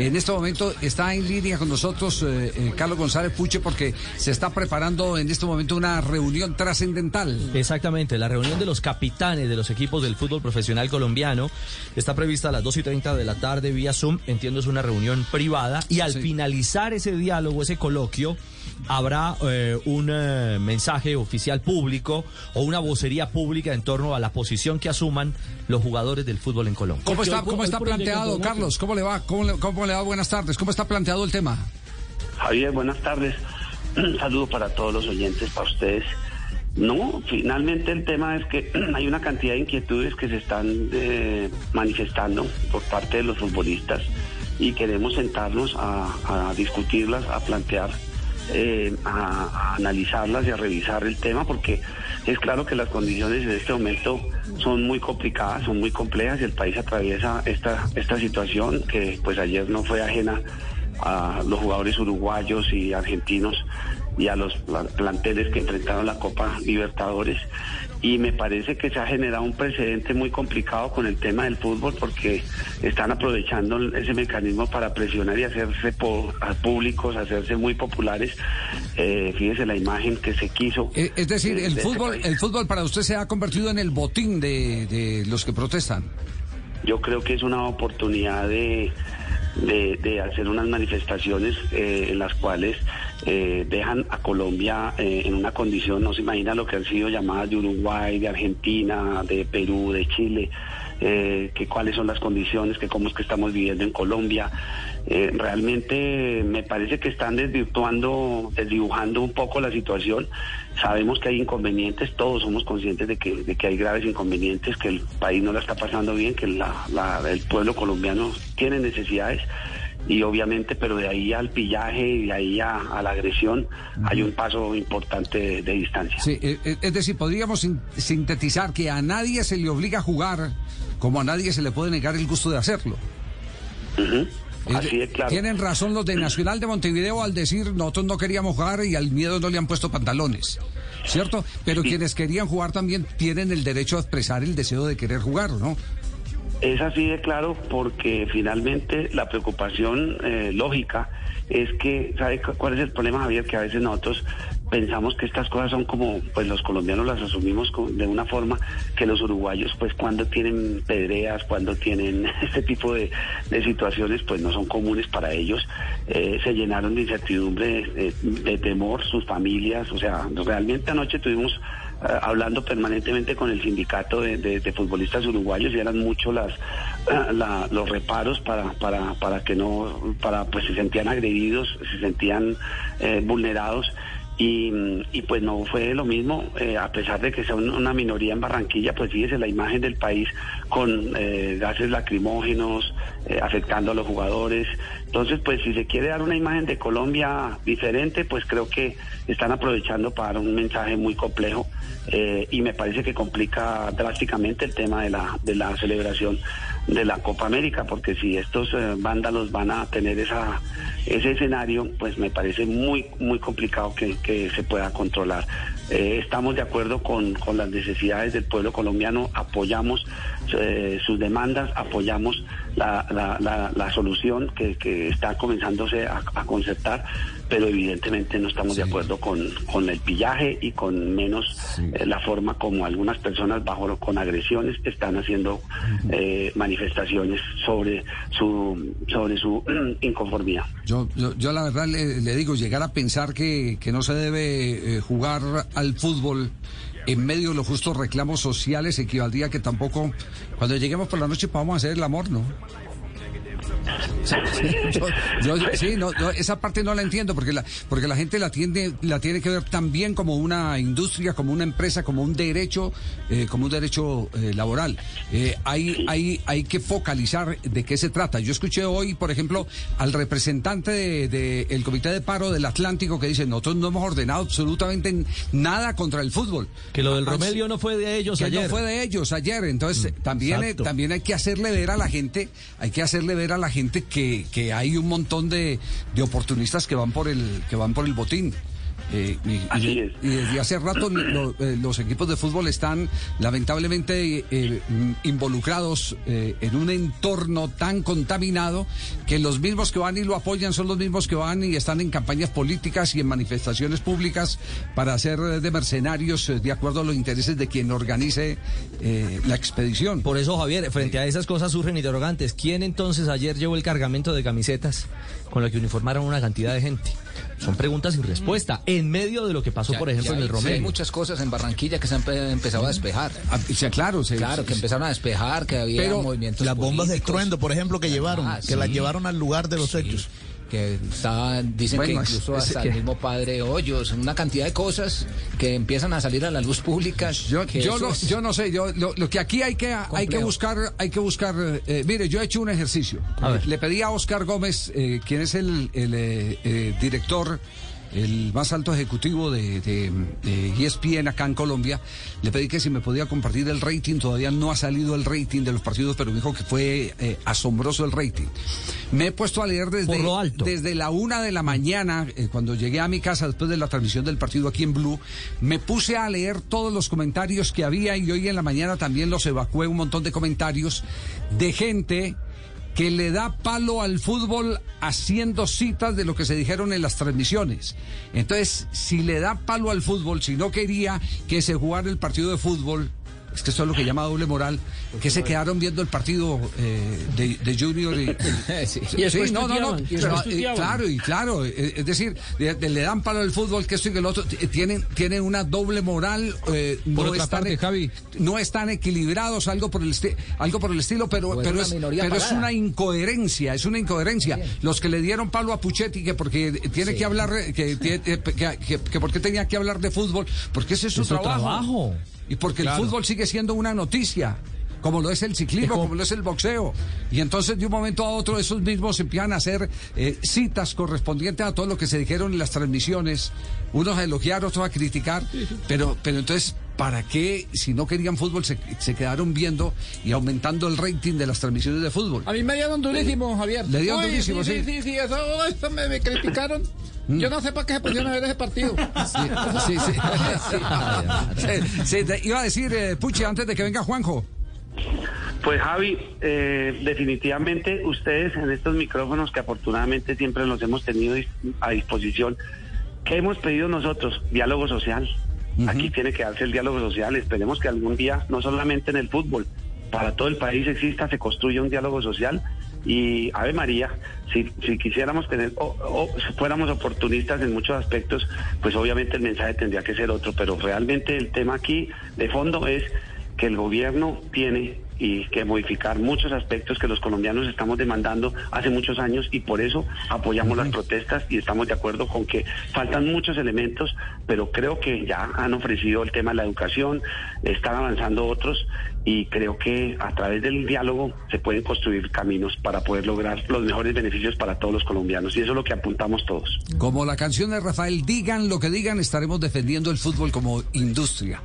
En este momento está en línea con nosotros eh, eh, Carlos González Puche porque se está preparando en este momento una reunión trascendental. Exactamente, la reunión de los capitanes de los equipos del fútbol profesional colombiano está prevista a las 2 y 30 de la tarde vía Zoom. Entiendo es una reunión privada y al finalizar ese diálogo, ese coloquio, habrá eh, un eh, mensaje oficial público o una vocería pública en torno a la posición que asuman los jugadores del fútbol en Colombia. ¿Cómo está, cómo está planteado, Carlos? ¿Cómo le va? ¿Cómo le, ¿Cómo le va? Buenas tardes. ¿Cómo está planteado el tema? Javier, buenas tardes. Un saludo para todos los oyentes, para ustedes. No, finalmente el tema es que hay una cantidad de inquietudes que se están eh, manifestando por parte de los futbolistas y queremos sentarnos a, a discutirlas, a plantear eh, a, analizarlas y a revisar el tema porque es claro que las condiciones en este momento son muy complicadas, son muy complejas y el país atraviesa esta, esta situación que pues ayer no fue ajena a los jugadores uruguayos y argentinos y a los planteles que enfrentaron la Copa Libertadores y me parece que se ha generado un precedente muy complicado con el tema del fútbol porque están aprovechando ese mecanismo para presionar y hacerse públicos, hacerse muy populares. Eh, fíjese la imagen que se quiso. Eh, es decir, el fútbol, el fútbol para usted se ha convertido en el botín de, de los que protestan. Yo creo que es una oportunidad de de, hacer unas manifestaciones eh, en las cuales eh, dejan a Colombia eh, en una condición, no se imagina lo que han sido llamadas de Uruguay, de Argentina, de Perú, de Chile, que cuáles son las condiciones, que cómo es que estamos viviendo en Colombia. realmente me parece que están desvirtuando, desdibujando un poco la situación. Sabemos que hay inconvenientes, todos somos conscientes de que, de que hay graves inconvenientes, que el país no la está pasando bien, que el pueblo colombiano tiene necesidades y obviamente, pero de ahí al pillaje y de ahí a, la agresión hay un paso importante de, distancia. Sí, eh, eh, es decir, podríamos sintetizar que a nadie se le obliga a jugar como a nadie se le puede negar el gusto de hacerlo. Así es, claro. Tienen razón los de Nacional de Montevideo al decir nosotros no queríamos jugar y al miedo no le han puesto pantalones, ¿cierto? Pero quienes querían jugar también tienen el derecho a expresar el deseo de querer jugar, ¿no? Es así de claro porque finalmente la preocupación eh, lógica es que, ¿sabe cuál es el problema, Javier? Que a veces nosotros pensamos que estas cosas son como, pues los colombianos las asumimos de una forma que los uruguayos, pues cuando tienen pedreas, cuando tienen este tipo de, situaciones, pues no son comunes para ellos. Eh, se llenaron de incertidumbre, de, de temor, sus familias, o sea, realmente anoche tuvimos eh, hablando permanentemente con el sindicato de, futbolistas uruguayos y eran muchos las, eh, los reparos para, para, para que no, para pues se sentían agredidos, se sentían eh, vulnerados. Y, y, pues no fue lo mismo, a pesar de que sea una minoría en Barranquilla, pues fíjese la imagen del país con gases lacrimógenos, afectando a los jugadores. Entonces, pues si se quiere dar una imagen de Colombia diferente, pues creo que están aprovechando para un mensaje muy complejo eh, y me parece que complica drásticamente el tema de la, de la celebración de la Copa América, porque si estos eh, vándalos van a tener esa, ese escenario, pues me parece muy, muy complicado que, se pueda controlar. Eh, estamos de acuerdo con, con, las necesidades del pueblo colombiano, apoyamos sus demandas, apoyamos la, la, la, solución que, que, está comenzándose a, a concertar pero evidentemente no estamos de acuerdo con, con, el pillaje y con menos eh, la forma como algunas personas bajo con agresiones están haciendo eh, manifestaciones sobre su sobre su inconformidad. Yo, yo, la verdad le, digo, llegar a pensar que, que no se debe eh, jugar al fútbol en medio de los justos reclamos sociales equivaldría que tampoco cuando lleguemos por la noche vamos a hacer el amor, ¿no? Sí, no, esa parte no la entiendo porque la, porque la gente la tiene, la tiene que ver también como una industria, como una empresa, como un derecho, eh, como un derecho eh, laboral. Eh, hay, hay, hay que focalizar de qué se trata. Yo escuché hoy, por ejemplo, al representante del de, Comité de Paro del Atlántico que dice, nosotros no hemos ordenado absolutamente nada contra el fútbol. Que lo del Romelio no fue de ellos ayer. no fue de ellos ayer. Entonces, mm, también, también hay que hacerle ver a la gente, hay que hacerle ver a la gente que, que hay un montón de, de, oportunistas que van por el que van por el botín. Eh, y, desde hace rato eh, los equipos de fútbol están lamentablemente eh, involucrados en un entorno tan contaminado que los mismos que van y lo apoyan son los mismos que van y están en campañas políticas y en manifestaciones públicas para hacer de mercenarios de acuerdo a los intereses de quien organice la expedición. Por eso, Javier, frente a esas cosas surgen interrogantes. ¿Quién entonces ayer llevó el cargamento de camisetas con lo que uniformaron una cantidad de gente? Son preguntas sin respuesta, en medio de lo que pasó, por ejemplo, en el Romero. hay muchas cosas en Barranquilla que se han empezado a despejar. Ah, claro, claro, que empezaron a despejar, que había Pero movimientos Las bombas de estruendo, por ejemplo, que llevaron, ah, que las llevaron al lugar de los hechos que estaban, dicen que incluso hasta el mismo padre Hoyos, una cantidad de cosas que empiezan a salir a la luz pública. Yo, yo, no, yo no sé, yo, lo, que aquí hay que, hay que buscar, hay que buscar, eh, mire, yo he hecho un ejercicio. Le pedí a Oscar Gómez, eh, quien es el, el eh, director el más alto ejecutivo de, de, ESPN acá en Colombia, le pedí que si me podía compartir el rating, todavía no ha salido el rating de los partidos, pero me dijo que fue eh, asombroso el rating. Me he puesto a leer desde, desde la una de la mañana, eh, cuando llegué a mi casa después de la transmisión del partido aquí en Blue, me puse a leer todos los comentarios que había y hoy en la mañana también los evacué un montón de comentarios de gente que le da palo al fútbol haciendo citas de lo que se dijeron en las transmisiones. Entonces, si le da palo al fútbol, si no quería que se jugara el partido de fútbol, es que esto es lo que llama doble moral, que se quedaron viendo el partido eh, de, Junior y, sí, no, no, no, claro y claro, eh, es decir, le dan para el fútbol que esto y que el otro, tienen, tienen una doble moral, eh, no, están, Javi. no están equilibrados, algo por el algo por el estilo, pero, pero, es, pero es una incoherencia, es una incoherencia. Los que le dieron palo a Puchetti que porque tiene que hablar, que, que, porque tenía que hablar de fútbol, porque ese es su trabajo y porque el fútbol sigue siendo una noticia como lo es el ciclismo, como lo es el boxeo. Y entonces de un momento a otro esos mismos empiezan a hacer eh, citas correspondientes a todo lo que se dijeron en las transmisiones, unos a elogiar, otros a criticar, pero, pero entonces, ¿para qué si no querían fútbol se, quedaron viendo y aumentando el rating de las transmisiones de fútbol? A mí me dieron durísimo, Javier. Le dieron durísimo, sí. Sí, sí, eso, me criticaron. Yo no sé para qué se pusieron a ver ese partido. Sí, sí, sí. iba a decir, eh, Puchi, antes de que venga Juanjo. Pues Javi, eh, definitivamente ustedes en estos micrófonos que afortunadamente siempre los hemos tenido a disposición, ¿qué hemos pedido nosotros? Diálogo social. Aquí tiene que darse el diálogo social. Esperemos que algún día, no solamente en el fútbol, para todo el país exista, se construya un diálogo social y Ave María, si, si quisiéramos tener o, fuéramos oportunistas en muchos aspectos, pues obviamente el mensaje tendría que ser otro, pero realmente el tema aquí de fondo es que el gobierno tiene y que modificar muchos aspectos que los colombianos estamos demandando hace muchos años y por eso apoyamos las protestas y estamos de acuerdo con que faltan muchos elementos, pero creo que ya han ofrecido el tema de la educación, están avanzando otros y creo que a través del diálogo se pueden construir caminos para poder lograr los mejores beneficios para todos los colombianos y eso es lo que apuntamos todos. Como la canción de Rafael, digan lo que digan, estaremos defendiendo el fútbol como industria.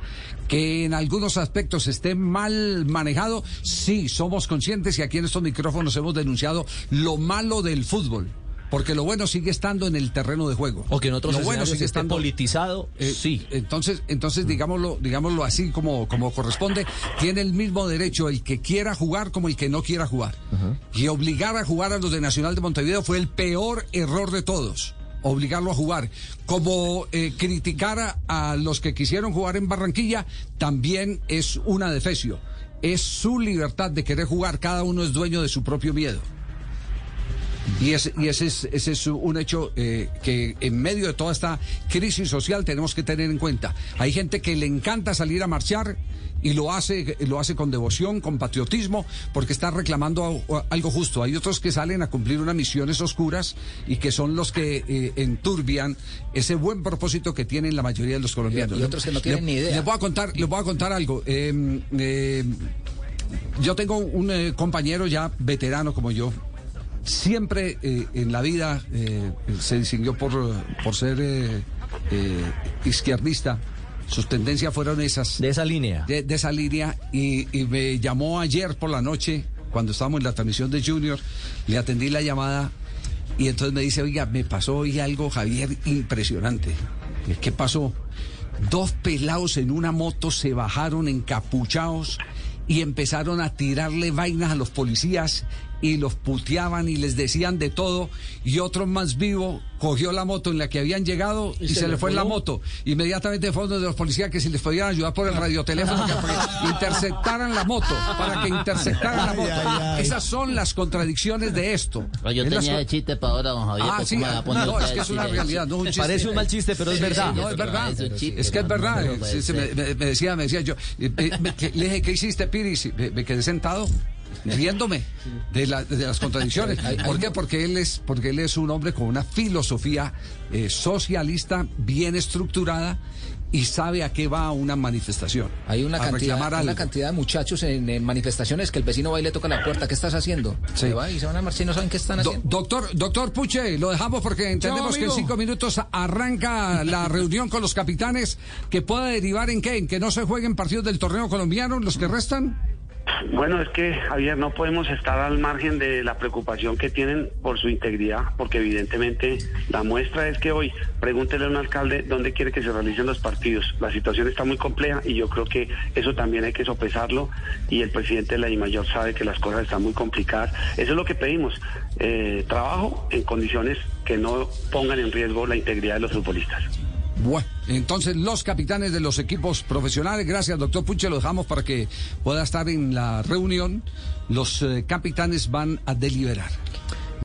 Que en algunos aspectos esté mal manejado, sí, somos conscientes y aquí en estos micrófonos hemos denunciado lo malo del fútbol. Porque lo bueno sigue estando en el terreno de juego. O que en otros lo bueno sigue estando politizado. Eh, sí. Entonces, entonces digámoslo, digámoslo así como, como corresponde, tiene el mismo derecho el que quiera jugar como el que no quiera jugar. Y obligar a jugar a los de Nacional de Montevideo fue el peor error de todos obligarlo a jugar. Como eh, criticar a, los que quisieron jugar en Barranquilla también es una defecio. Es su libertad de querer jugar, cada uno es dueño de su propio miedo. Y, ese, y ese, es, ese es un hecho eh, que en medio de toda esta crisis social tenemos que tener en cuenta. Hay gente que le encanta salir a marchar y lo hace, lo hace con devoción, con patriotismo, porque está reclamando algo justo. Hay otros que salen a cumplir unas misiones oscuras y que son los que eh, enturbian ese buen propósito que tienen la mayoría de los colombianos. Y otros que no tienen ni idea. Les voy a contar, les voy a contar algo. Em, em, yo tengo un eh, compañero ya veterano como yo, siempre eh, en la vida eh, se distinguió por, por ser eh, izquierdista. Sus tendencias fueron esas. De esa línea. De, esa línea. Y, me llamó ayer por la noche, cuando estábamos en la transmisión de Junior, le atendí la llamada y entonces me dice, oiga, me pasó hoy algo, Javier, impresionante. ¿Qué pasó? Dos pelados en una moto se bajaron encapuchados y empezaron a tirarle vainas a los policías y los puteaban y les decían de todo y otro más vivo cogió la moto en la que habían llegado y, se, le fue en la moto. Inmediatamente fue uno de los policías que si les podían ayudar por el radioteléfono para que interceptaran la moto, para que interceptaran la moto. Esas son las contradicciones de esto. yo tenía el chiste para ahora, don Javier. Ah, sí, no, es que es una realidad, no un chiste. Parece un mal chiste, pero es verdad. no, es verdad. Es, que es verdad. me, decía, me decía yo, le dije, ¿qué hiciste, Piris? Me quedé sentado riéndome de, las contradicciones. ¿Por qué? Porque él es, porque él es un hombre con una filosofía eh, socialista bien estructurada y sabe a qué va una manifestación. Hay una, cantidad, una cantidad de muchachos en, manifestaciones que el vecino va y le toca la puerta. ¿Qué estás haciendo? Se va y se van a marchar y no saben qué están haciendo. doctor, doctor Puche, lo dejamos porque entendemos que en cinco minutos arranca la reunión con los capitanes que pueda derivar en qué, en que no se jueguen partidos del torneo colombiano los que restan. Bueno, es que, Javier, no podemos estar al margen de la preocupación que tienen por su integridad, porque evidentemente la muestra es que hoy pregúntele a un alcalde dónde quiere que se realicen los partidos. La situación está muy compleja y yo creo que eso también hay que sopesarlo y el presidente de la I-Mayor sabe que las cosas están muy complicadas. Eso es lo que pedimos, eh, trabajo en condiciones que no pongan en riesgo la integridad de los futbolistas. Bueno, entonces los capitanes de los equipos profesionales, gracias doctor Puche, lo dejamos para que pueda estar en la reunión. Los eh, capitanes van a deliberar.